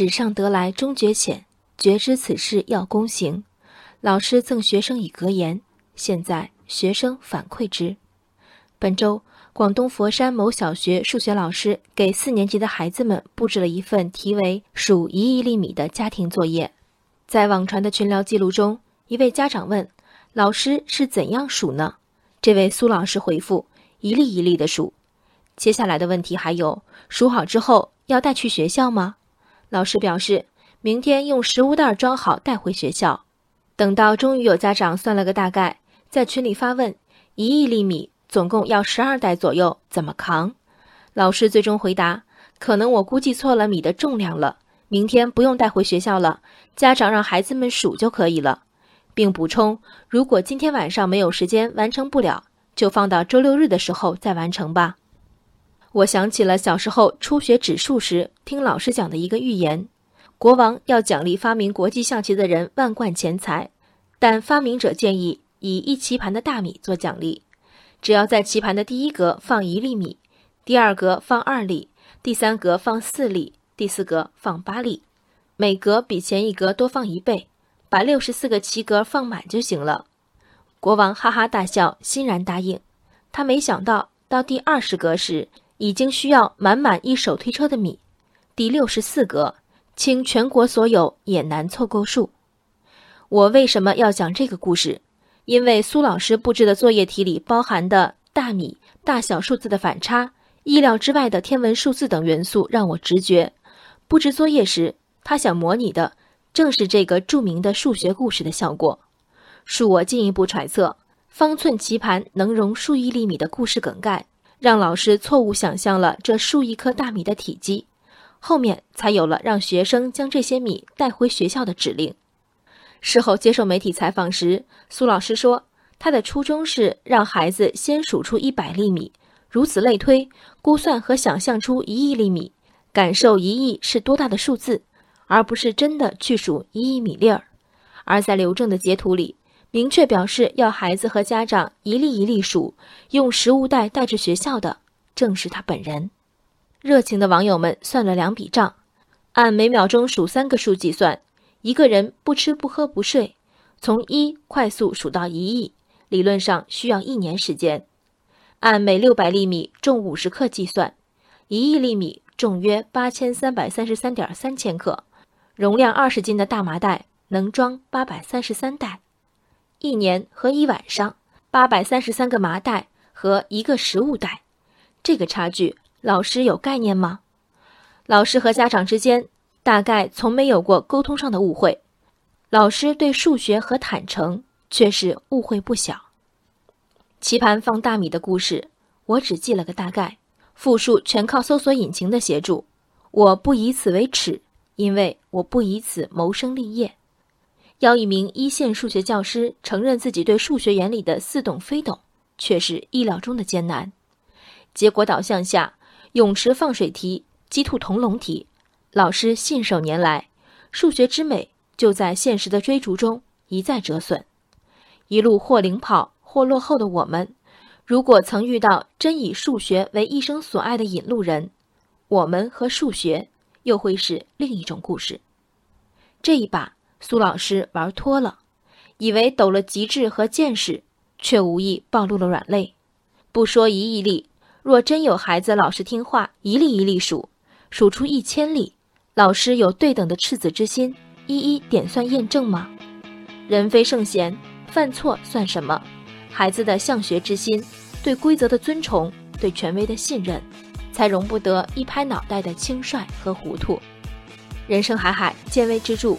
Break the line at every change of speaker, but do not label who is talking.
纸上得来终觉浅，绝知此事要躬行。老师赠学生以格言，现在学生反馈之。本周，广东佛山某小学数学老师给四年级的孩子们布置了一份题为“数一亿粒米”的家庭作业。在网传的群聊记录中，一位家长问：“老师是怎样数呢？”这位苏老师回复：“一粒一粒的数。”接下来的问题还有：数好之后要带去学校吗？老师表示，明天用食物袋装好带回学校。等到终于有家长算了个大概，在群里发问：一亿粒米总共要十二袋左右，怎么扛？老师最终回答：可能我估计错了米的重量了，明天不用带回学校了，家长让孩子们数就可以了，并补充：如果今天晚上没有时间完成不了，就放到周六日的时候再完成吧。我想起了小时候初学指数时听老师讲的一个寓言。国王要奖励发明国际象棋的人万贯钱财，但发明者建议以一棋盘的大米做奖励，只要在棋盘的第一格放一粒米，第二格放二粒，第三格放四粒，第四格放八粒，每格比前一格多放一倍，把六十四个棋格放满就行了。国王哈哈大笑，欣然答应。他没想到到第二十格时，已经需要满满一手推车的米，第六十四格。倾全国所有也难凑够数。我为什么要讲这个故事？因为苏老师布置的作业题里包含的大米、大小数字的反差、意料之外的天文数字等元素，让我直觉，布置作业时他想模拟的正是这个著名的数学故事的效果。恕我进一步揣测，方寸棋盘能容数亿粒米的故事梗概，让老师错误想象了这数亿颗大米的体积。后面才有了让学生将这些米带回学校的指令。事后接受媒体采访时，苏老师说，他的初衷是让孩子先数出一百粒米，如此类推，估算和想象出一亿粒米，感受一亿是多大的数字，而不是真的去数一亿米粒儿。而在刘正的截图里，明确表示要孩子和家长一粒一粒数，用食物袋带至学校的，正是他本人。热情的网友们算了两笔账，按每秒钟数三个数计算，一个人不吃不喝不睡，从一快速数到一亿，理论上需要一年时间。按每六百粒米重五十克计算，一亿粒米重约八千三百三十三点三千克，容量二十斤的大麻袋能装八百三十三袋，一年和一晚上，八百三十三个麻袋和一个食物袋，这个差距。老师有概念吗？老师和家长之间大概从没有过沟通上的误会，老师对数学和坦诚却是误会不小。棋盘放大米的故事，我只记了个大概，复述全靠搜索引擎的协助。我不以此为耻，因为我不以此谋生立业。要一名一线数学教师承认自己对数学原理的似懂非懂，却是意料中的艰难。结果导向下。泳池放水题、鸡兔同笼题，老师信手拈来，数学之美就在现实的追逐中一再折损。一路或领跑或落后的我们，如果曾遇到真以数学为一生所爱的引路人，我们和数学又会是另一种故事。这一把苏老师玩脱了，以为抖了极致和见识，却无意暴露了软肋。不说一亿粒。若真有孩子老实听话，一粒一粒数，数出一千粒，老师有对等的赤子之心，一一点算验证吗？人非圣贤，犯错算什么？孩子的向学之心，对规则的尊崇，对权威的信任，才容不得一拍脑袋的轻率和糊涂。人生海海，见微知著。